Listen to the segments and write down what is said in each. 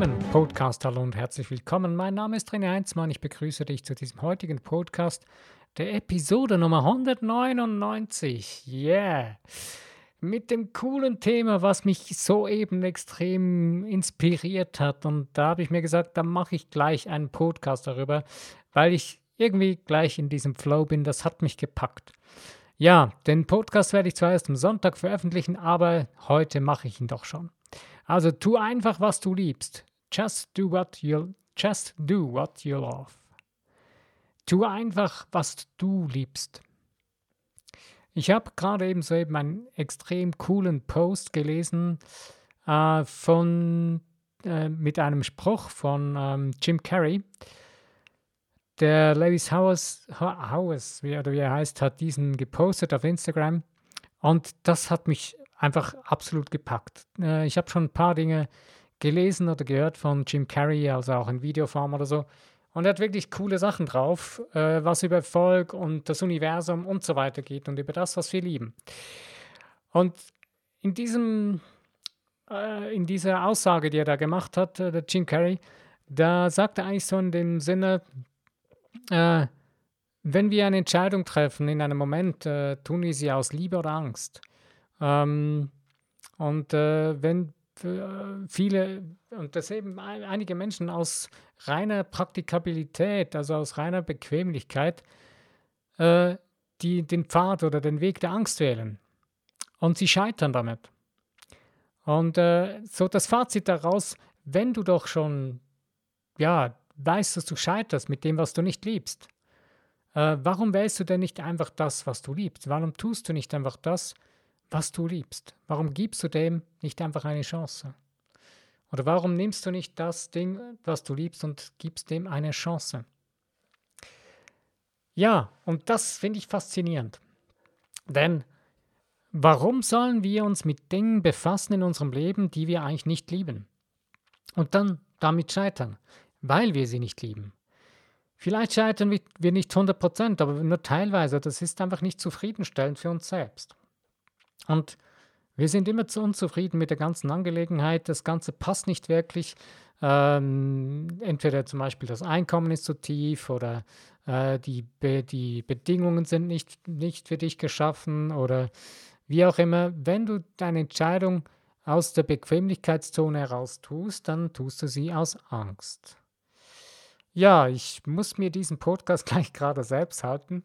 Unternehmen Podcast. Hallo und herzlich willkommen. Mein Name ist René Heinzmann. Ich begrüße dich zu diesem heutigen Podcast, der Episode Nummer 199. Yeah! Mit dem coolen Thema, was mich soeben extrem inspiriert hat. Und da habe ich mir gesagt, da mache ich gleich einen Podcast darüber, weil ich irgendwie gleich in diesem Flow bin. Das hat mich gepackt. Ja, den Podcast werde ich zwar erst am Sonntag veröffentlichen, aber heute mache ich ihn doch schon. Also tu einfach, was du liebst. Just do what you just do what you love. Tu einfach, was du liebst. Ich habe gerade eben so eben einen extrem coolen Post gelesen äh, von äh, mit einem Spruch von ähm, Jim Carrey. Der Lewis Howes, Howes wie, oder wie er heißt, hat diesen gepostet auf Instagram und das hat mich einfach absolut gepackt. Äh, ich habe schon ein paar Dinge gelesen oder gehört von Jim Carrey, also auch in Videoform oder so. Und er hat wirklich coole Sachen drauf, äh, was über Erfolg und das Universum und so weiter geht und über das, was wir lieben. Und in diesem, äh, in dieser Aussage, die er da gemacht hat, äh, der Jim Carrey, da sagt er eigentlich so in dem Sinne, äh, wenn wir eine Entscheidung treffen in einem Moment, äh, tun wir sie aus Liebe oder Angst. Ähm, und äh, wenn äh, viele, und das eben einige Menschen aus reiner Praktikabilität, also aus reiner Bequemlichkeit, äh, die den Pfad oder den Weg der Angst wählen. Und sie scheitern damit. Und äh, so das Fazit daraus, wenn du doch schon, ja, weißt, dass du scheiterst mit dem, was du nicht liebst, äh, warum wählst du denn nicht einfach das, was du liebst? Warum tust du nicht einfach das, was du liebst? Warum gibst du dem nicht einfach eine Chance? Oder warum nimmst du nicht das Ding, was du liebst und gibst dem eine Chance? Ja, und das finde ich faszinierend. Denn warum sollen wir uns mit Dingen befassen in unserem Leben, die wir eigentlich nicht lieben? Und dann damit scheitern, weil wir sie nicht lieben. Vielleicht scheitern wir nicht 100%, aber nur teilweise. Das ist einfach nicht zufriedenstellend für uns selbst. Und wir sind immer zu unzufrieden mit der ganzen Angelegenheit. Das Ganze passt nicht wirklich. Ähm, entweder zum Beispiel das Einkommen ist zu tief oder äh, die, Be die Bedingungen sind nicht, nicht für dich geschaffen oder wie auch immer. Wenn du deine Entscheidung aus der Bequemlichkeitszone heraus tust, dann tust du sie aus Angst. Ja, ich muss mir diesen Podcast gleich gerade selbst halten.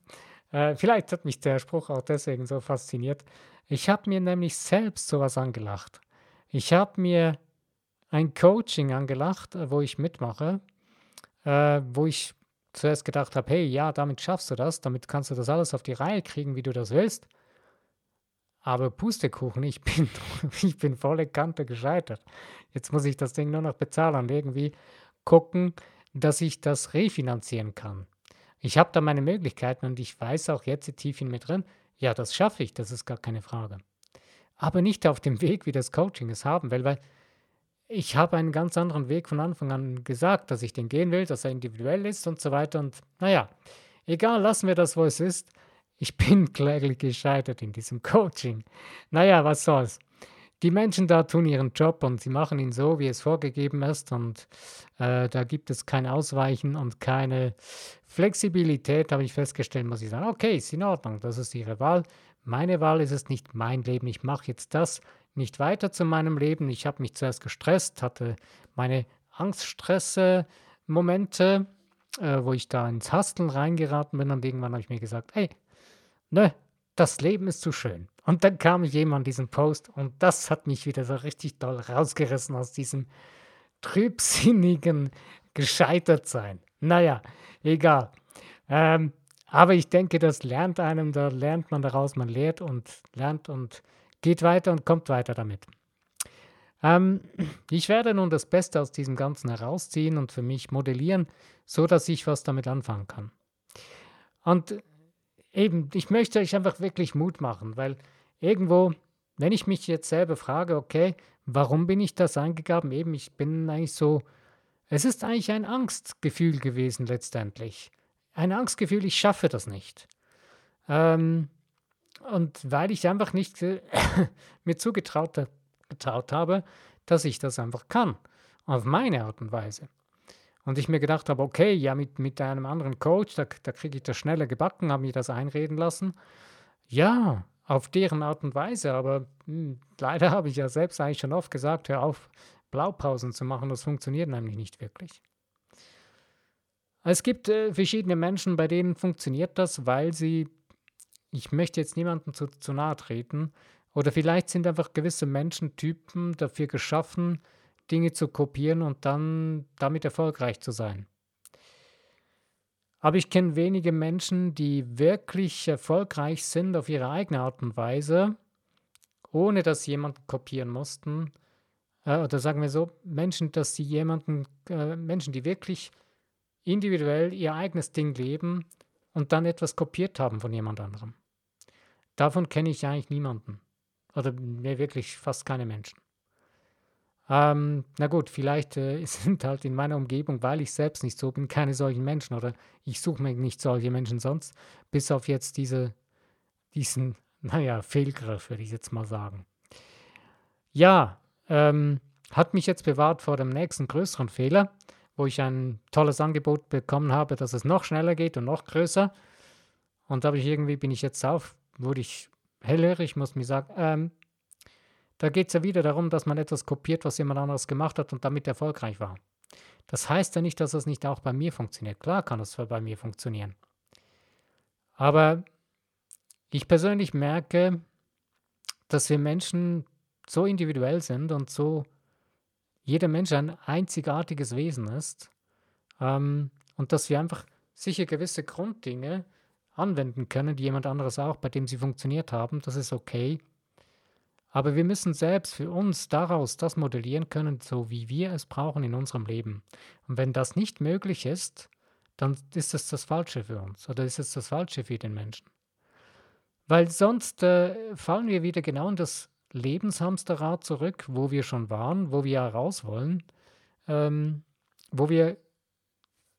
Äh, vielleicht hat mich der Spruch auch deswegen so fasziniert. Ich habe mir nämlich selbst sowas angelacht. Ich habe mir ein Coaching angelacht, äh, wo ich mitmache, äh, wo ich zuerst gedacht habe, hey, ja, damit schaffst du das, damit kannst du das alles auf die Reihe kriegen, wie du das willst. Aber Pustekuchen, ich bin, ich bin volle Kante gescheitert. Jetzt muss ich das Ding nur noch bezahlen und irgendwie gucken, dass ich das refinanzieren kann. Ich habe da meine Möglichkeiten und ich weiß auch jetzt tief in mir drin, ja, das schaffe ich, das ist gar keine Frage. Aber nicht auf dem Weg, wie das Coaching es haben will, weil ich habe einen ganz anderen Weg von Anfang an gesagt, dass ich den gehen will, dass er individuell ist und so weiter. Und naja, egal, lassen wir das, wo es ist. Ich bin kläglich gescheitert in diesem Coaching. Naja, was soll's. Die Menschen da tun ihren Job und sie machen ihn so, wie es vorgegeben ist. Und äh, da gibt es kein Ausweichen und keine Flexibilität, habe ich festgestellt, muss ich sagen, okay, ist in Ordnung, das ist Ihre Wahl. Meine Wahl ist es nicht mein Leben. Ich mache jetzt das nicht weiter zu meinem Leben. Ich habe mich zuerst gestresst, hatte meine Angststresse-Momente, äh, wo ich da ins Hasteln reingeraten bin und irgendwann habe ich mir gesagt, hey, ne, das Leben ist zu schön. Und dann kam an diesen Post und das hat mich wieder so richtig doll rausgerissen aus diesem trübsinnigen Gescheitertsein. Naja, egal. Ähm, aber ich denke, das lernt einem, da lernt man daraus, man lehrt und lernt und geht weiter und kommt weiter damit. Ähm, ich werde nun das Beste aus diesem Ganzen herausziehen und für mich modellieren, so dass ich was damit anfangen kann. Und eben, ich möchte euch einfach wirklich Mut machen, weil irgendwo, wenn ich mich jetzt selber frage, okay, warum bin ich das eingegaben? Eben, ich bin eigentlich so es ist eigentlich ein Angstgefühl gewesen letztendlich. Ein Angstgefühl, ich schaffe das nicht. Ähm, und weil ich einfach nicht mir zugetraut getraut habe, dass ich das einfach kann. auf meine Art und Weise. Und ich mir gedacht habe, okay, ja, mit, mit einem anderen Coach, da, da kriege ich das schneller gebacken, habe mir das einreden lassen. Ja, auf deren Art und Weise, aber mh, hm, leider habe ich ja selbst eigentlich schon oft gesagt, hör auf, Blaupausen zu machen, das funktioniert nämlich nicht wirklich. Es gibt äh, verschiedene Menschen, bei denen funktioniert das, weil sie, ich möchte jetzt niemandem zu, zu nahe treten, oder vielleicht sind einfach gewisse Menschentypen dafür geschaffen, Dinge zu kopieren und dann damit erfolgreich zu sein. Aber ich kenne wenige Menschen, die wirklich erfolgreich sind auf ihre eigene Art und Weise, ohne dass sie jemanden kopieren mussten. Äh, oder sagen wir so, Menschen, dass sie jemanden, äh, Menschen, die wirklich individuell ihr eigenes Ding leben und dann etwas kopiert haben von jemand anderem. Davon kenne ich eigentlich niemanden. Oder wirklich fast keine Menschen. Ähm, na gut, vielleicht äh, sind halt in meiner Umgebung, weil ich selbst nicht so bin, keine solchen Menschen oder ich suche mir nicht solche Menschen sonst, bis auf jetzt diese, diesen, naja, Fehlgriff, würde ich jetzt mal sagen. Ja, ähm, hat mich jetzt bewahrt vor dem nächsten größeren Fehler wo ich ein tolles Angebot bekommen habe, dass es noch schneller geht und noch größer. Und da ich irgendwie, bin ich jetzt auf, wurde ich hellhörig, muss mir sagen, ähm, da geht es ja wieder darum, dass man etwas kopiert, was jemand anderes gemacht hat und damit erfolgreich war. Das heißt ja nicht, dass das nicht auch bei mir funktioniert. Klar kann das bei mir funktionieren. Aber ich persönlich merke, dass wir Menschen so individuell sind und so jeder Mensch ein einzigartiges Wesen ist ähm, und dass wir einfach sicher gewisse Grunddinge anwenden können, die jemand anderes auch, bei dem sie funktioniert haben, das ist okay. Aber wir müssen selbst für uns daraus das modellieren können, so wie wir es brauchen in unserem Leben. Und wenn das nicht möglich ist, dann ist es das Falsche für uns oder ist es das Falsche für den Menschen. Weil sonst äh, fallen wir wieder genau in das Lebenshamsterrad zurück, wo wir schon waren, wo wir raus wollen, ähm, wo wir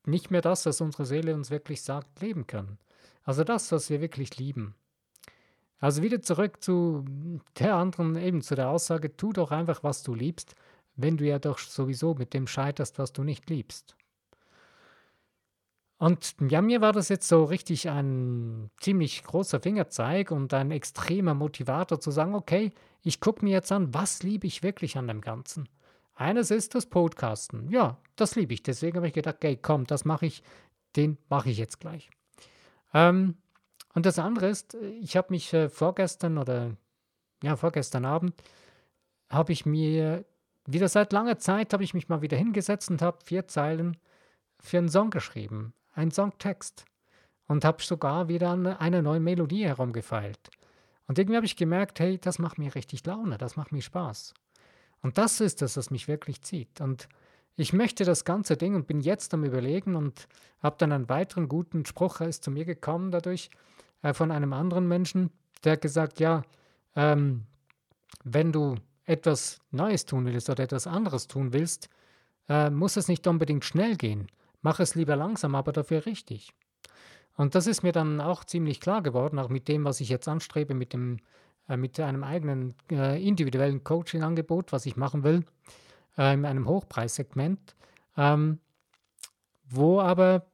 nicht mehr das, was unsere Seele uns wirklich sagt, leben können. Also das, was wir wirklich lieben. Also wieder zurück zu der anderen, eben zu der Aussage, tu doch einfach, was du liebst, wenn du ja doch sowieso mit dem scheiterst, was du nicht liebst. Und ja, mir war das jetzt so richtig ein ziemlich großer Fingerzeig und ein extremer Motivator zu sagen, okay, ich gucke mir jetzt an, was liebe ich wirklich an dem Ganzen. Eines ist das Podcasten. Ja, das liebe ich. Deswegen habe ich gedacht, okay, komm, das mache ich, den mache ich jetzt gleich. Ähm, und das andere ist, ich habe mich äh, vorgestern oder ja, vorgestern Abend habe ich mir wieder seit langer Zeit habe ich mich mal wieder hingesetzt und habe vier Zeilen für einen Song geschrieben einen Songtext und habe sogar wieder an einer neuen Melodie herumgefeilt. Und irgendwie habe ich gemerkt, hey, das macht mir richtig Laune, das macht mir Spaß. Und das ist es, was mich wirklich zieht. Und ich möchte das ganze Ding und bin jetzt am Überlegen und habe dann einen weiteren guten Spruch, ist zu mir gekommen dadurch, äh, von einem anderen Menschen, der hat gesagt, ja, ähm, wenn du etwas Neues tun willst oder etwas anderes tun willst, äh, muss es nicht unbedingt schnell gehen. Mach es lieber langsam, aber dafür richtig. Und das ist mir dann auch ziemlich klar geworden, auch mit dem, was ich jetzt anstrebe, mit, dem, äh, mit einem eigenen äh, individuellen Coaching-Angebot, was ich machen will, äh, in einem Hochpreissegment, ähm, wo aber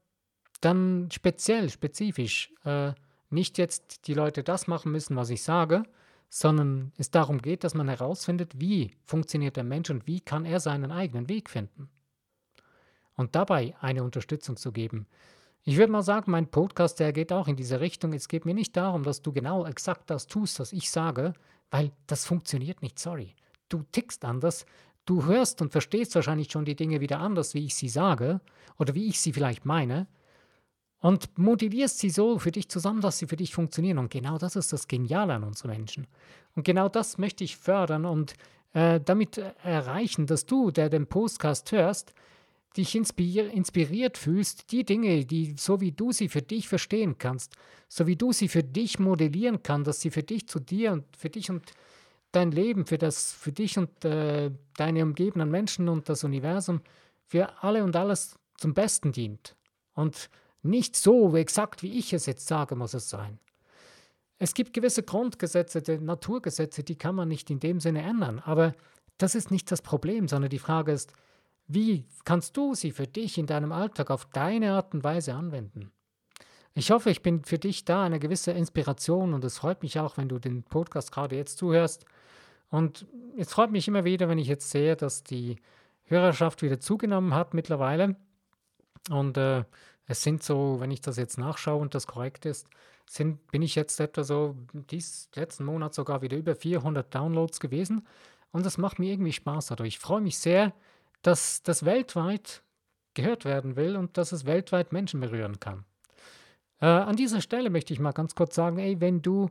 dann speziell, spezifisch äh, nicht jetzt die Leute das machen müssen, was ich sage, sondern es darum geht, dass man herausfindet, wie funktioniert der Mensch und wie kann er seinen eigenen Weg finden und dabei eine Unterstützung zu geben. Ich würde mal sagen, mein Podcast, der geht auch in diese Richtung. Es geht mir nicht darum, dass du genau exakt das tust, was ich sage, weil das funktioniert nicht, sorry. Du tickst anders, du hörst und verstehst wahrscheinlich schon die Dinge wieder anders, wie ich sie sage oder wie ich sie vielleicht meine und motivierst sie so für dich zusammen, dass sie für dich funktionieren. Und genau das ist das Geniale an unseren Menschen. Und genau das möchte ich fördern und äh, damit erreichen, dass du, der den Podcast hörst, dich inspiriert fühlst, die Dinge, die so wie du sie für dich verstehen kannst, so wie du sie für dich modellieren kannst, dass sie für dich zu dir und für dich und dein Leben, für das, für dich und äh, deine umgebenden Menschen und das Universum, für alle und alles zum Besten dient. Und nicht so exakt, wie ich es jetzt sage, muss es sein. Es gibt gewisse Grundgesetze, die Naturgesetze, die kann man nicht in dem Sinne ändern. Aber das ist nicht das Problem, sondern die Frage ist, Wie kannst du sie für dich in deinem Alltag auf deine Art und Weise anwenden? Ich hoffe, ich bin für dich da eine gewisse Inspiration und es freut mich auch, wenn du den Podcast gerade jetzt zuhörst. Und es freut mich immer wieder, wenn ich jetzt sehe, dass die Hörerschaft wieder zugenommen hat mittlerweile. Und äh, es sind so, wenn ich das jetzt nachschaue und das korrekt ist, sind, bin ich jetzt etwa so dies letzten Monat sogar wieder über 400 Downloads gewesen. Und das macht mir irgendwie Spaß dadurch. Ich freue mich sehr, dass das weltweit gehört werden will und dass es weltweit Menschen berühren kann. Äh, an dieser Stelle möchte ich mal ganz kurz sagen, ey, wenn du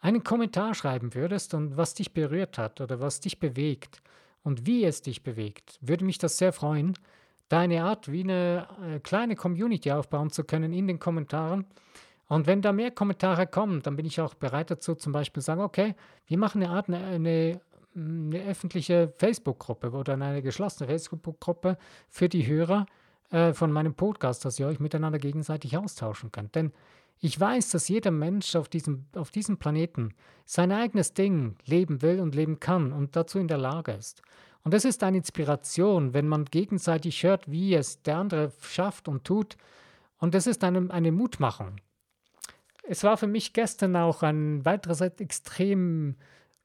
einen Kommentar schreiben würdest und was dich berührt hat oder was dich bewegt und wie es dich bewegt, würde mich das sehr freuen, da eine Art wie eine äh, kleine Community aufbauen zu können in den Kommentaren. Und wenn da mehr Kommentare kommen, dann bin ich auch bereit dazu, zum Beispiel sagen, okay, wir machen eine Art, eine, eine, eine öffentliche Facebook-Gruppe oder eine geschlossene Facebook-Gruppe für die Hörer, äh, von meinem Podcast, dass ihr euch miteinander gegenseitig austauschen könnt. Denn ich weiß, dass jeder Mensch auf diesem, auf diesem Planeten sein eigenes Ding leben will und leben kann und dazu in der Lage ist. Und es ist eine Inspiration, wenn man gegenseitig hört, wie es der andere schafft und tut. Und es ist eine, eine Mutmachung. Es war für mich gestern auch ein weiteres extrem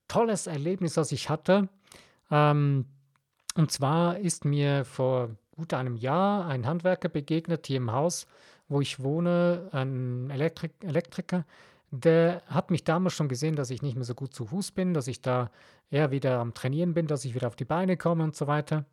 tolles Erlebnis, das ich hatte. Ähm, und zwar ist mir vor gut einem Jahr ein Handwerker begegnet hier im Haus, wo ich wohne, ein Elektrik Elektriker. Der hat mich damals schon gesehen, dass ich nicht mehr so gut zu Fuß bin, dass ich da eher wieder am Trainieren bin, dass ich wieder auf die Beine komme und so weiter.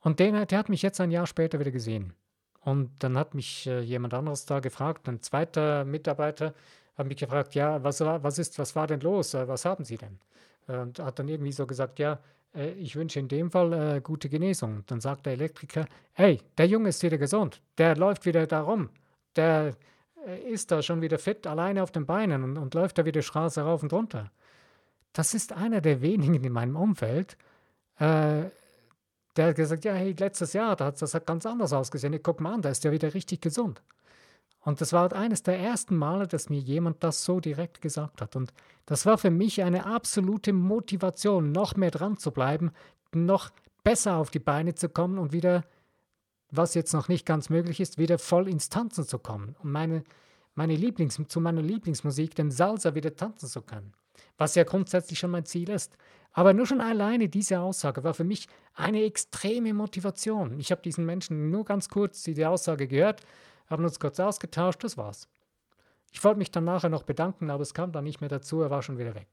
Und den, der hat mich jetzt ein Jahr später wieder gesehen. Und dann hat mich äh, jemand anderes da gefragt, ein zweiter Mitarbeiter hat mich gefragt, ja, was, was ist, was war denn los? Äh, was haben Sie denn? Und hat dann irgendwie so gesagt, ja, äh, ich wünsche in dem Fall äh, gute Genesung. Dann sagt der Elektriker, hey, der Junge ist wieder gesund, der läuft wieder da rum, der äh, ist da schon wieder fit, alleine auf den Beinen und, und läuft da wieder Straße rauf und runter. Das ist einer der wenigen in meinem Umfeld, äh, der hat gesagt, ja, hey, letztes Jahr, das, das hat ganz anders ausgesehen. Guck mal an, da ist ja wieder richtig gesund. Und das war eines der ersten Male, dass mir jemand das so direkt gesagt hat. Und das war für mich eine absolute Motivation, noch mehr dran zu bleiben, noch besser auf die Beine zu kommen und wieder, was jetzt noch nicht ganz möglich ist, wieder voll ins Tanzen zu kommen. Und meine, meine Lieblings, zu meiner Lieblingsmusik, den Salsa, wieder tanzen zu können. Was ja grundsätzlich schon mein Ziel ist. Aber nur schon alleine diese Aussage war für mich eine extreme Motivation. Ich habe diesen Menschen nur ganz kurz die Aussage gehört haben uns kurz ausgetauscht, das war's. Ich wollte mich dann nachher noch bedanken, aber es kam dann nicht mehr dazu, er war schon wieder weg.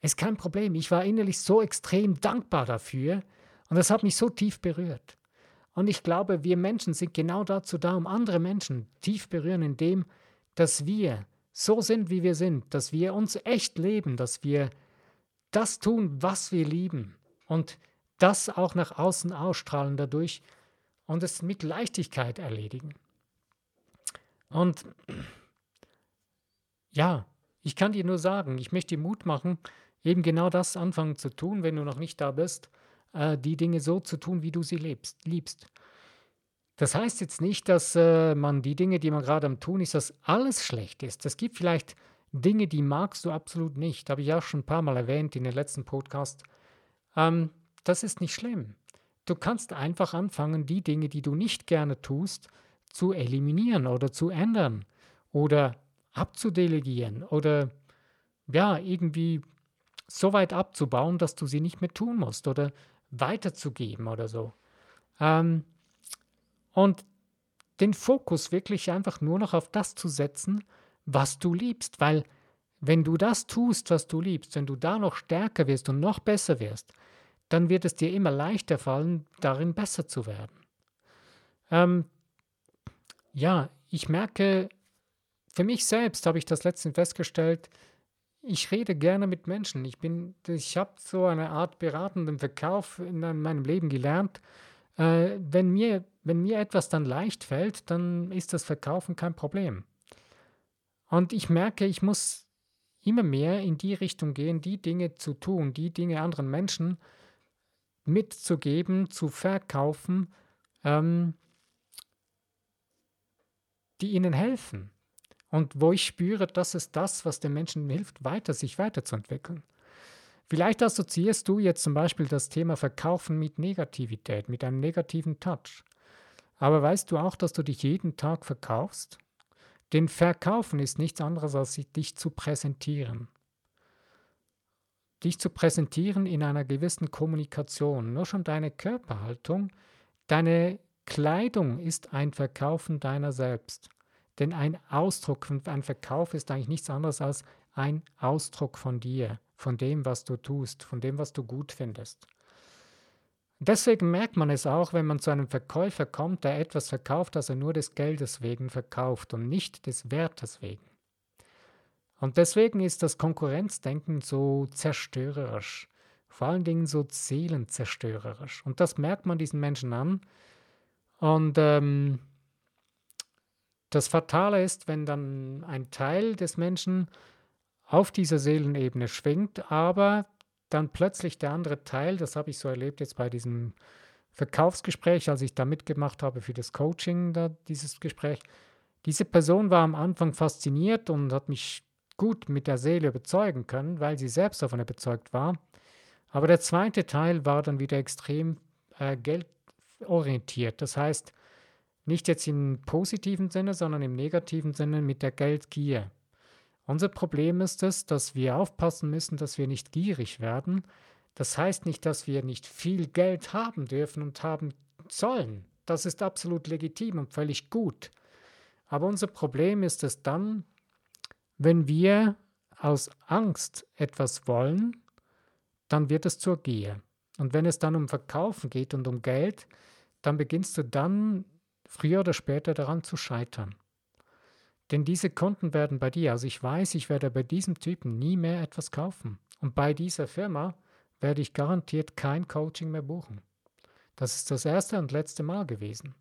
Ist kein Problem, ich war innerlich so extrem dankbar dafür und das hat mich so tief berührt. Und ich glaube, wir Menschen sind genau dazu da, um andere Menschen tief berühren, indem, dass wir so sind, wie wir sind, dass wir uns echt leben, dass wir das tun, was wir lieben und das auch nach außen ausstrahlen dadurch und es mit Leichtigkeit erledigen. Und ja, ich kann dir nur sagen, ich möchte dir Mut machen, eben genau das anfangen zu tun, wenn du noch nicht da bist, äh, die Dinge so zu tun, wie du sie lebst, liebst. Das heißt jetzt nicht, dass äh, man die Dinge, die man gerade am Tun ist, dass alles schlecht ist. Es gibt vielleicht Dinge, die magst du absolut nicht. Habe ich auch schon ein paar Mal erwähnt in den letzten Podcast. Ähm, das ist nicht schlimm. Du kannst einfach anfangen, die Dinge, die du nicht gerne tust, zu eliminieren oder zu ändern oder abzudelegieren oder ja, irgendwie so weit abzubauen, dass du sie nicht mehr tun musst oder weiterzugeben oder so. Ähm, und den Fokus wirklich einfach nur noch auf das zu setzen, was du liebst, weil wenn du das tust, was du liebst, wenn du da noch stärker wirst und noch besser wirst, dann wird es dir immer leichter fallen, darin besser zu werden. Ähm, ja, ich merke, für mich selbst habe ich das letztens festgestellt, ich rede gerne mit Menschen. Ich ich habe so eine Art beratenden Verkauf in meinem Leben gelernt. Äh, wenn, mir, wenn mir etwas dann leicht fällt, dann ist das Verkaufen kein Problem. Und ich merke, ich muss immer mehr in die Richtung gehen, die Dinge zu tun, die Dinge anderen Menschen mitzugeben, zu verkaufen, ähm, die ihnen helfen. Und wo ich spüre, das ist das, was den Menschen hilft, weiter sich weiterzuentwickeln. Vielleicht assoziierst du jetzt zum Beispiel das Thema Verkaufen mit Negativität, mit einem negativen Touch. Aber weißt du auch, dass du dich jeden Tag verkaufst? Denn Verkaufen ist nichts anderes, als dich zu präsentieren. Dich zu präsentieren in einer gewissen Kommunikation. Nur schon deine Körperhaltung, deine Kleidung ist ein Verkaufen deiner selbst. Denn ein Ausdruck, ein Verkauf ist eigentlich nichts anderes als ein Ausdruck von dir, von dem, was du tust, von dem, was du gut findest. Deswegen merkt man es auch, wenn man zu einem Verkäufer kommt, der etwas verkauft, das er nur des Geldes wegen verkauft und nicht des Wertes wegen. Und deswegen ist das Konkurrenzdenken so zerstörerisch, vor allen Dingen so seelenzerstörerisch. Und das merkt man diesen Menschen an. Und ähm, das Fatale ist, wenn dann ein Teil des Menschen auf dieser Seelenebene schwingt, aber dann plötzlich der andere Teil, das habe ich so erlebt jetzt bei diesem Verkaufsgespräch, als ich da mitgemacht habe für das Coaching, da, dieses Gespräch, diese Person war am Anfang fasziniert und hat mich gut mit der Seele überzeugen können, weil sie selbst davon überzeugt war. Aber der zweite Teil war dann wieder extrem äh, geldorientiert. Das heißt, nicht jetzt im positiven Sinne, sondern im negativen Sinne mit der Geldgier. Unser Problem ist es, dass wir aufpassen müssen, dass wir nicht gierig werden. Das heißt nicht, dass wir nicht viel Geld haben dürfen und haben sollen. Das ist absolut legitim und völlig gut. Aber unser Problem ist es dann, wenn wir aus Angst etwas wollen, dann wird es zur Gier. Und wenn es dann um Verkaufen geht und um Geld, dann beginnst du dann früher oder später daran zu scheitern. Denn diese Kunden werden bei dir, also ich weiß, ich werde bei diesem Typen nie mehr etwas kaufen. Und bei dieser Firma werde ich garantiert kein Coaching mehr buchen. Das ist das erste und letzte Mal gewesen.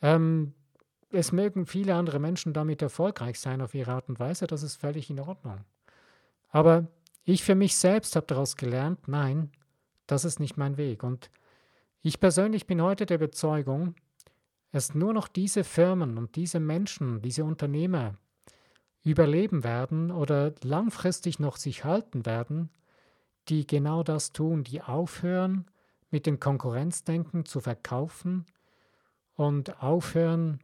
Ähm, es mögen viele andere Menschen damit erfolgreich sein auf ihre Art und Weise, das ist völlig in Ordnung. Aber ich für mich selbst habe daraus gelernt, nein, das ist nicht mein Weg. Und ich persönlich bin heute der Überzeugung, dass nur noch diese Firmen und diese Menschen, diese Unternehmer überleben werden oder langfristig noch sich halten werden, die genau das tun, die aufhören, mit dem Konkurrenzdenken zu verkaufen und aufhören,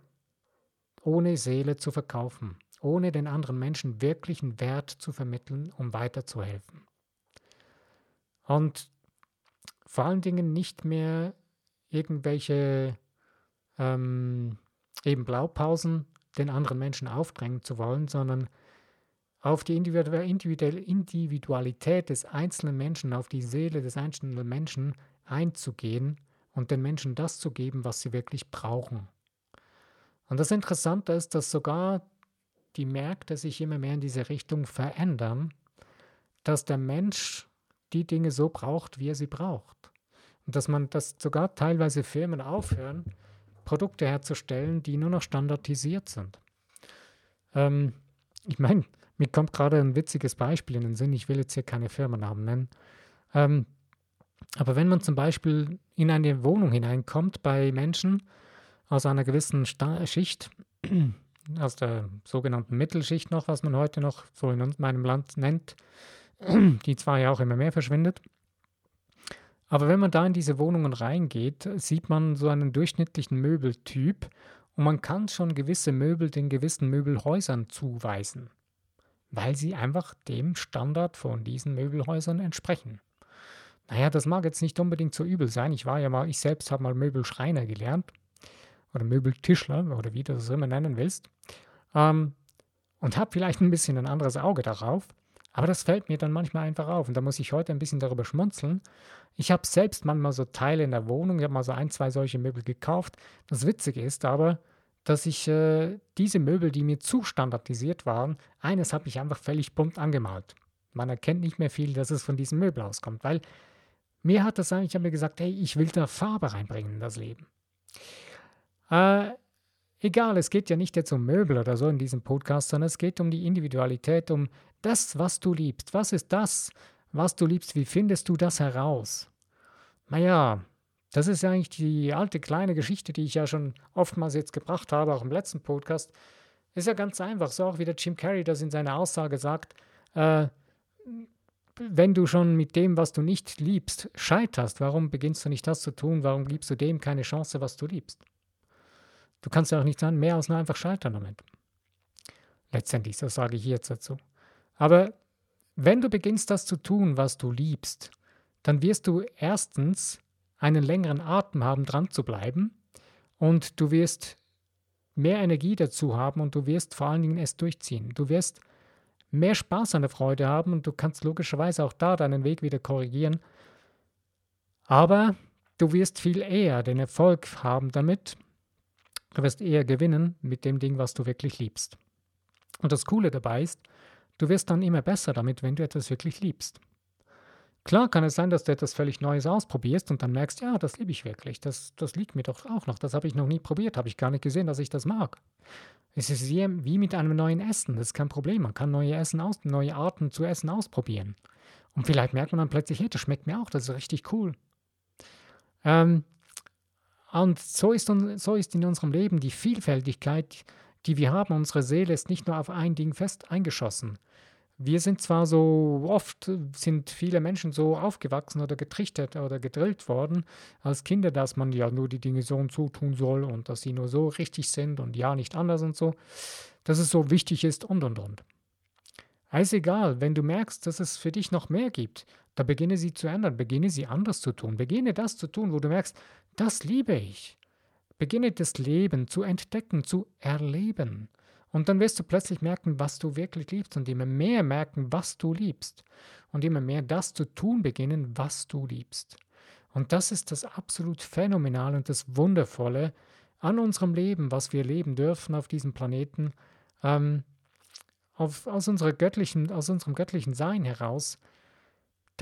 ohne Seele zu verkaufen, ohne den anderen Menschen wirklichen Wert zu vermitteln, um weiterzuhelfen. Und vor allen Dingen nicht mehr irgendwelche ähm, eben Blaupausen den anderen Menschen aufdrängen zu wollen, sondern auf die Individualität des einzelnen Menschen, auf die Seele des einzelnen Menschen einzugehen und den Menschen das zu geben, was sie wirklich brauchen. Und das Interessante ist, dass sogar die Märkte sich immer mehr in diese Richtung verändern, dass der Mensch die Dinge so braucht, wie er sie braucht. Und dass man, dass sogar teilweise Firmen aufhören, Produkte herzustellen, die nur noch standardisiert sind. Ähm, ich meine, mir kommt gerade ein witziges Beispiel in den Sinn, ich will jetzt hier keine Firmennamen nennen. Ähm, aber wenn man zum Beispiel in eine Wohnung hineinkommt bei Menschen aus einer gewissen Sta Schicht, aus der sogenannten Mittelschicht noch, was man heute noch so in meinem Land nennt, die zwar ja auch immer mehr verschwindet, aber wenn man da in diese Wohnungen reingeht, sieht man so einen durchschnittlichen Möbeltyp und man kann schon gewisse Möbel den gewissen Möbelhäusern zuweisen, weil sie einfach dem Standard von diesen Möbelhäusern entsprechen. Naja, das mag jetzt nicht unbedingt so übel sein. Ich war ja mal, ich selbst habe mal Möbelschreiner gelernt oder Möbeltischler oder wie du das immer nennen willst ähm, und habe vielleicht ein bisschen ein anderes Auge darauf. Aber das fällt mir dann manchmal einfach auf und da muss ich heute ein bisschen darüber schmunzeln. Ich habe selbst manchmal so Teile in der Wohnung, ich habe mal so ein, zwei solche Möbel gekauft. Das Witzige ist aber, dass ich äh, diese Möbel, die mir zu standardisiert waren, eines habe ich einfach völlig bunt angemalt. Man erkennt nicht mehr viel, dass es von diesem Möbel auskommt, weil mir hat das eigentlich, ich habe mir gesagt, hey, ich will da Farbe reinbringen in das Leben. Äh, egal, es geht ja nicht jetzt um Möbel oder so in diesem Podcast, sondern es geht um die Individualität, um das, was du liebst. Was ist das, was du liebst? Wie findest du das heraus? Naja, das ist ja eigentlich die alte kleine Geschichte, die ich ja schon oftmals jetzt gebracht habe, auch im letzten Podcast. Ist ja ganz einfach, so auch wie der Jim Carrey das in seiner Aussage sagt. Äh, wenn du schon mit dem, was du nicht liebst, scheiterst, warum beginnst du nicht das zu tun? Warum gibst du dem keine Chance, was du liebst? Du kannst ja auch nicht sagen, mehr als nur einfach scheitern damit. Letztendlich, so sage ich jetzt dazu. Aber wenn du beginnst, das zu tun, was du liebst, dann wirst du erstens einen längeren Atem haben, dran zu bleiben und du wirst mehr Energie dazu haben und du wirst vor allen Dingen es durchziehen. Du wirst mehr Spaß an der Freude haben und du kannst logischerweise auch da deinen Weg wieder korrigieren. Aber du wirst viel eher den Erfolg haben damit. Du wirst eher gewinnen mit dem Ding, was du wirklich liebst. Und das Coole dabei ist, du wirst dann immer besser damit, wenn du etwas wirklich liebst. Klar kann es sein, dass du etwas völlig Neues ausprobierst und dann merkst, ja, das liebe ich wirklich, das, das liegt mir doch auch noch, das habe ich noch nie probiert, habe ich gar nicht gesehen, dass ich das mag. Es ist wie mit einem neuen Essen, das ist kein Problem, man kann neue, Essen aus, neue Arten zu essen ausprobieren. Und vielleicht merkt man dann plötzlich, hey, das schmeckt mir auch, das ist richtig cool. Ähm, und so ist, so ist in unserem Leben die Vielfältigkeit, die wir haben, unsere Seele ist nicht nur auf ein Ding fest eingeschossen. Wir sind zwar so oft, sind viele Menschen so aufgewachsen oder getrichtert oder gedrillt worden als Kinder, dass man ja nur die Dinge so und so tun soll und dass sie nur so richtig sind und ja nicht anders und so, dass es so wichtig ist und und und. Also egal, wenn du merkst, dass es für dich noch mehr gibt, da beginne sie zu ändern, beginne sie anders zu tun, beginne das zu tun, wo du merkst, das liebe ich. Beginne das Leben zu entdecken, zu erleben. Und dann wirst du plötzlich merken, was du wirklich liebst und immer mehr merken, was du liebst. Und immer mehr das zu tun beginnen, was du liebst. Und das ist das absolut Phänomenale und das Wundervolle an unserem Leben, was wir leben dürfen auf diesem Planeten, ähm, auf, aus, unserer göttlichen, aus unserem göttlichen Sein heraus,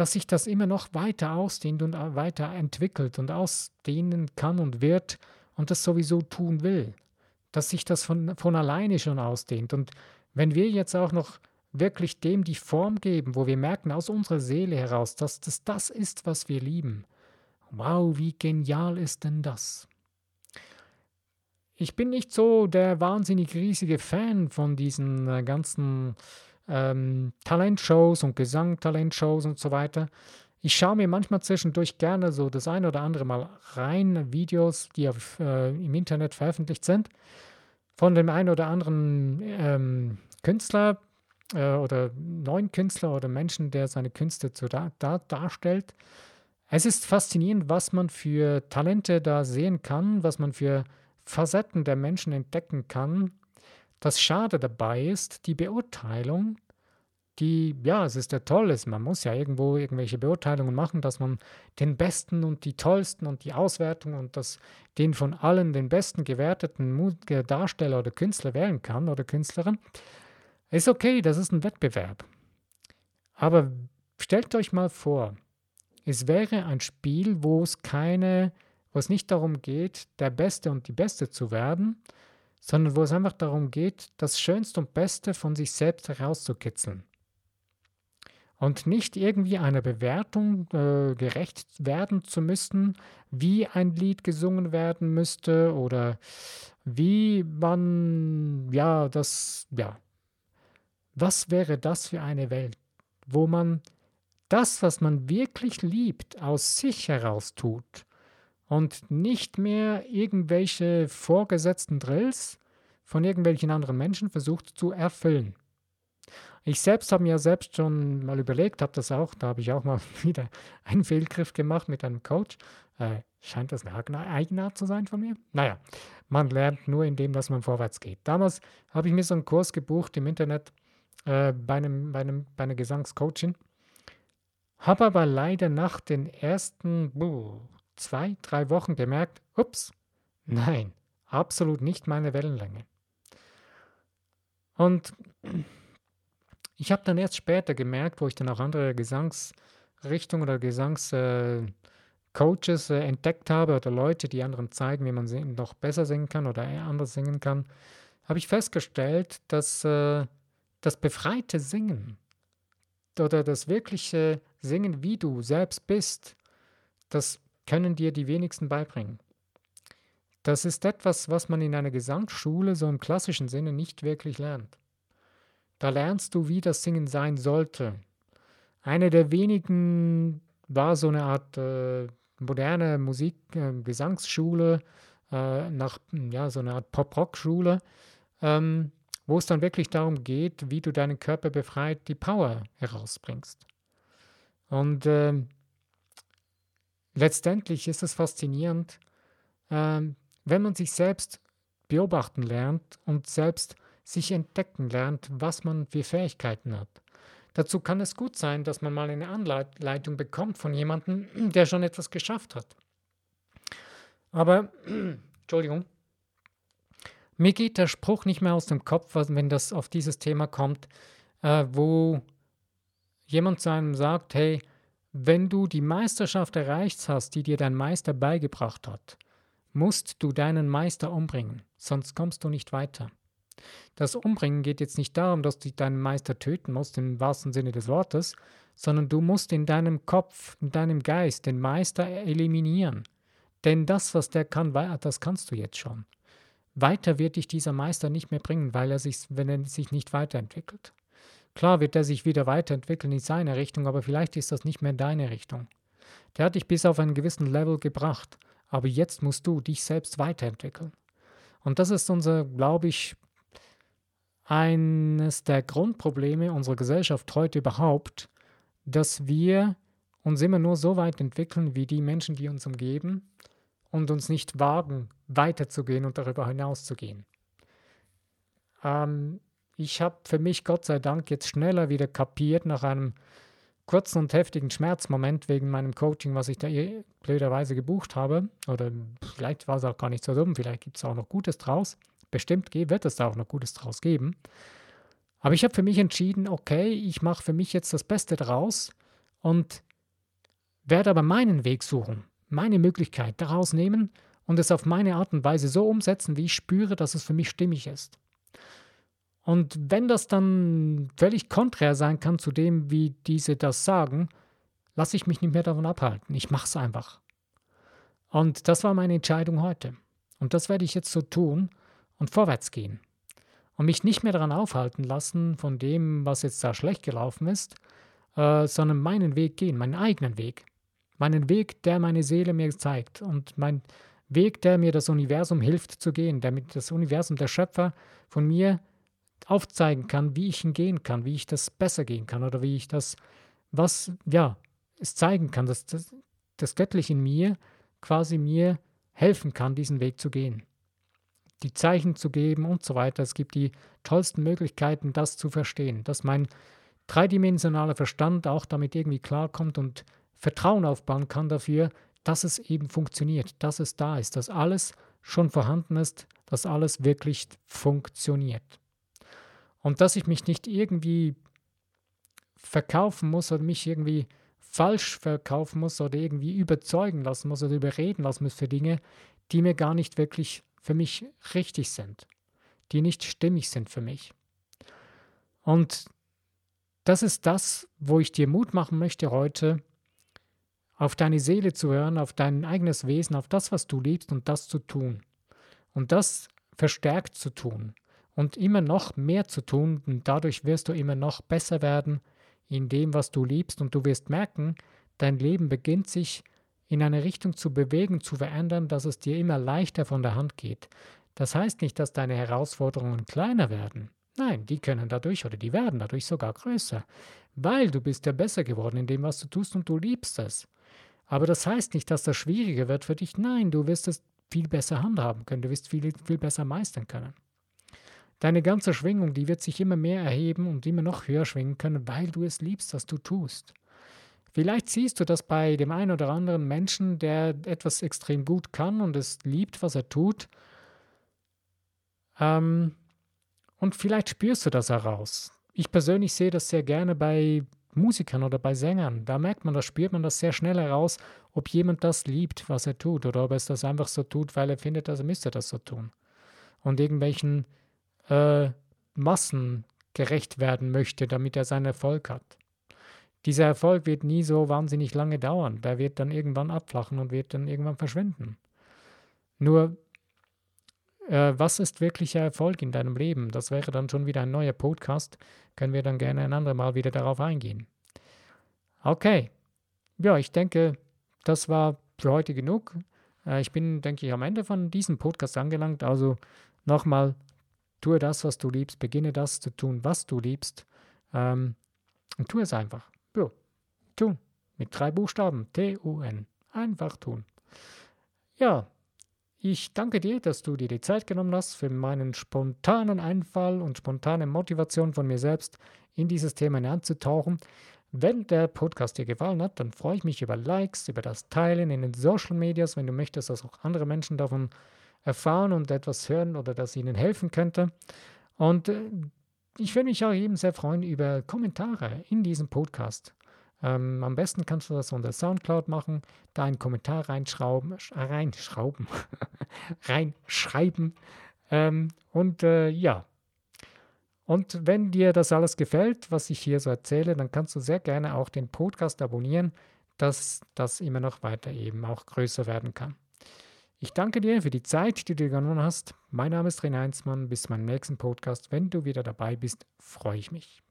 dass sich das immer noch weiter ausdehnt und weiter entwickelt und ausdehnen kann und wird und das sowieso tun will dass sich das von, von alleine schon ausdehnt. Und wenn wir jetzt auch noch wirklich dem die Form geben, wo wir merken aus unserer Seele heraus, dass das das ist, was wir lieben. Wow, wie genial ist denn das? Ich bin nicht so der wahnsinnig riesige Fan von diesen äh, ganzen ähm, Talentshows und Gesangtalentshows und so weiter. Ich schaue mir manchmal zwischendurch gerne so das eine oder andere Mal rein, Videos, die auf, äh, im Internet veröffentlicht sind, von dem einen oder anderen ähm, Künstler äh, oder neuen Künstler oder Menschen, der seine Künste zu da, da, darstellt. Es ist faszinierend, was man für Talente da sehen kann, was man für Facetten der Menschen entdecken kann. Das Schade dabei ist die Beurteilung die, ja, es ist ja toll, man muss ja irgendwo irgendwelche Beurteilungen machen, dass man den Besten und die Tollsten und die Auswertung und das, den von allen den besten gewerteten Darsteller oder Künstler wählen kann oder Künstlerin. Ist okay, das ist ein Wettbewerb. Aber stellt euch mal vor, es wäre ein Spiel, wo es keine, wo es nicht darum geht, der Beste und die Beste zu werden, sondern wo es einfach darum geht, das Schönste und Beste von sich selbst herauszukitzeln und nicht irgendwie einer Bewertung äh, gerecht werden zu müssen, wie ein Lied gesungen werden müsste oder wie man, ja, das, ja. Was wäre das für eine Welt, wo man das, was man wirklich liebt, aus sich heraus tut und nicht mehr irgendwelche vorgesetzten Drills von irgendwelchen anderen Menschen versucht zu erfüllen? Ich selbst habe mir selbst schon mal überlegt, habe das auch, da habe ich auch mal wieder einen Fehlgriff gemacht mit einem Coach. Äh, scheint das eine Eigenart zu sein von mir? Naja, man lernt nur indem, dass man vorwärts geht. Damals habe ich mir so einen Kurs gebucht im Internet äh, bei, einem, bei, einem, bei einer Gesangscoaching. Habe aber leider nach den ersten buh, zwei, drei Wochen gemerkt, ups, nein, absolut nicht meine Wellenlänge. Und ich habe dann erst später gemerkt, wo ich dann auch andere Gesangsrichtungen oder Gesangscoaches äh, äh, entdeckt habe oder Leute, die anderen zeigen, wie man noch besser singen kann oder anders singen kann, habe ich festgestellt, dass äh, das befreite Singen oder das wirkliche Singen, wie du selbst bist, das können dir die wenigsten beibringen. Das ist etwas, was man in einer Gesangsschule so im klassischen Sinne nicht wirklich lernt. Da lernst du, wie das Singen sein sollte. Eine der wenigen war so eine Art äh, moderne Musik, äh, Gesangsschule, äh, nach ja, so eine Art Pop-Rock-Schule, ähm, wo es dann wirklich darum geht, wie du deinen Körper befreit, die Power herausbringst. Und ähm, letztendlich ist es faszinierend, ähm, wenn man sich selbst beobachten lernt und selbst sich entdecken lernt, was man für Fähigkeiten hat. Dazu kann es gut sein, dass man mal eine Anleitung bekommt von jemandem, der schon etwas geschafft hat. Aber, Entschuldigung, mir geht der Spruch nicht mehr aus dem Kopf, wenn das auf dieses Thema kommt, äh, wo jemand zu einem sagt, hey, wenn du die Meisterschaft erreicht hast, die dir dein Meister beigebracht hat, musst du deinen Meister umbringen, sonst kommst du nicht weiter. Das Umbringen geht jetzt nicht darum, dass du deinen Meister töten musst, im wahrsten Sinne des Wortes, sondern du musst in deinem Kopf, in deinem Geist den Meister eliminieren. Denn das, was der kann, das kannst du jetzt schon. Weiter wird dich dieser Meister nicht mehr bringen, weil er sich, wenn er sich nicht weiterentwickelt. Klar wird er sich wieder weiterentwickeln in seine Richtung, aber vielleicht ist das nicht mehr in deine Richtung. Der hat dich bis auf einen gewissen Level gebracht, aber jetzt musst du dich selbst weiterentwickeln. Und das ist unser, glaube ich, eines der Grundprobleme unserer Gesellschaft heute überhaupt, dass wir uns immer nur so weit entwickeln wie die Menschen, die uns umgeben und uns nicht wagen, weiterzugehen und darüber hinauszugehen. Ähm, ich habe für mich Gott sei Dank jetzt schneller wieder kapiert nach einem kurzen und heftigen Schmerzmoment wegen meinem Coaching, was ich da blöderweise gebucht habe. Oder vielleicht war es auch gar nicht so dumm, vielleicht gibt es auch noch Gutes draus. Bestimmt wird es da auch noch Gutes draus geben. Aber ich habe für mich entschieden, okay, ich mache für mich jetzt das Beste draus und werde aber meinen Weg suchen, meine Möglichkeit daraus nehmen und es auf meine Art und Weise so umsetzen, wie ich spüre, dass es für mich stimmig ist. Und wenn das dann völlig konträr sein kann zu dem, wie diese das sagen, lasse ich mich nicht mehr davon abhalten. Ich mache es einfach. Und das war meine Entscheidung heute. Und das werde ich jetzt so tun und vorwärts gehen. Und mich nicht mehr daran aufhalten lassen von dem, was jetzt da schlecht gelaufen ist, äh, sondern meinen Weg gehen, meinen eigenen Weg. Meinen Weg, der meine Seele mir zeigt und mein Weg, der mir das Universum hilft zu gehen, damit das Universum, der Schöpfer, von mir aufzeigen kann, wie ich ihn gehen kann, wie ich das besser gehen kann oder wie ich das, was, ja, es zeigen kann, dass das, das Göttliche in mir quasi mir helfen kann, diesen Weg zu gehen die Zeichen zu geben und so weiter. Es gibt die tollsten Möglichkeiten, das zu verstehen, dass mein dreidimensionaler Verstand auch damit irgendwie klarkommt und Vertrauen aufbauen kann dafür, dass es eben funktioniert, dass es da ist, dass alles schon vorhanden ist, dass alles wirklich funktioniert. Und dass ich mich nicht irgendwie verkaufen muss oder mich irgendwie falsch verkaufen muss oder irgendwie überzeugen lassen muss oder überreden lassen muss für Dinge, die mir gar nicht wirklich für mich richtig sind, die nicht stimmig sind für mich. Und das ist das, wo ich dir Mut machen möchte heute, auf deine Seele zu hören, auf dein eigenes Wesen, auf das, was du liebst und das zu tun. Und das verstärkt zu tun und immer noch mehr zu tun und dadurch wirst du immer noch besser werden in dem, was du liebst und du wirst merken, dein Leben beginnt sich in eine Richtung zu bewegen, zu verändern, dass es dir immer leichter von der Hand geht. Das heißt nicht, dass deine Herausforderungen kleiner werden. Nein, die können dadurch oder die werden dadurch sogar größer, weil du bist ja besser geworden in dem, was du tust und du liebst es. Aber das heißt nicht, dass das schwieriger wird für dich. Nein, du wirst es viel besser handhaben können, du wirst viel, viel besser meistern können. Deine ganze Schwingung, die wird sich immer mehr erheben und immer noch höher schwingen können, weil du es liebst, was du tust. Vielleicht siehst du das bei dem einen oder anderen Menschen, der etwas extrem gut kann und es liebt, was er tut. Ähm, und vielleicht spürst du das heraus. Ich persönlich sehe das sehr gerne bei Musikern oder bei Sängern. Da merkt man das, spürt man das sehr schnell heraus, ob jemand das liebt, was er tut, oder ob er es das einfach so tut, weil er findet, dass er müsste das so tun. Und irgendwelchen äh, Massen gerecht werden möchte, damit er seinen Erfolg hat dieser Erfolg wird nie so wahnsinnig lange dauern. Der wird dann irgendwann abflachen und wird dann irgendwann verschwinden. Nur, äh, was ist wirklicher Erfolg in deinem Leben? Das wäre dann schon wieder ein neuer Podcast. Können wir dann gerne ein andermal wieder darauf eingehen. Okay. Ja, ich denke, das war für heute genug. Äh, ich bin, denke ich, am Ende von diesem Podcast angelangt. Also nochmal, tue das, was du liebst, beginne das zu tun, was du liebst. Ähm, und tu es einfach. Ja, tun. Mit drei Buchstaben. T-U-N. Einfach tun. Ja, ich danke dir, dass du dir die Zeit genommen hast für meinen spontanen Einfall und spontane Motivation von mir selbst in dieses Thema hineinzutauchen. Wenn der Podcast dir gefallen hat, dann freue ich mich über Likes, über das Teilen in den Social Medias, wenn du möchtest, dass auch andere Menschen davon erfahren und etwas hören oder das ihnen helfen könnte. Und äh, ich würde mich auch eben sehr freuen über Kommentare in diesem Podcast. Ähm, am besten kannst du das unter Soundcloud machen, da einen Kommentar reinschrauben, reinschrauben, reinschreiben. Ähm, und äh, ja. Und wenn dir das alles gefällt, was ich hier so erzähle, dann kannst du sehr gerne auch den Podcast abonnieren, dass das immer noch weiter eben auch größer werden kann. Ich danke dir für die Zeit, die du dir genommen hast. Mein Name ist René Heinzmann. Bis zum nächsten Podcast. Wenn du wieder dabei bist, freue ich mich.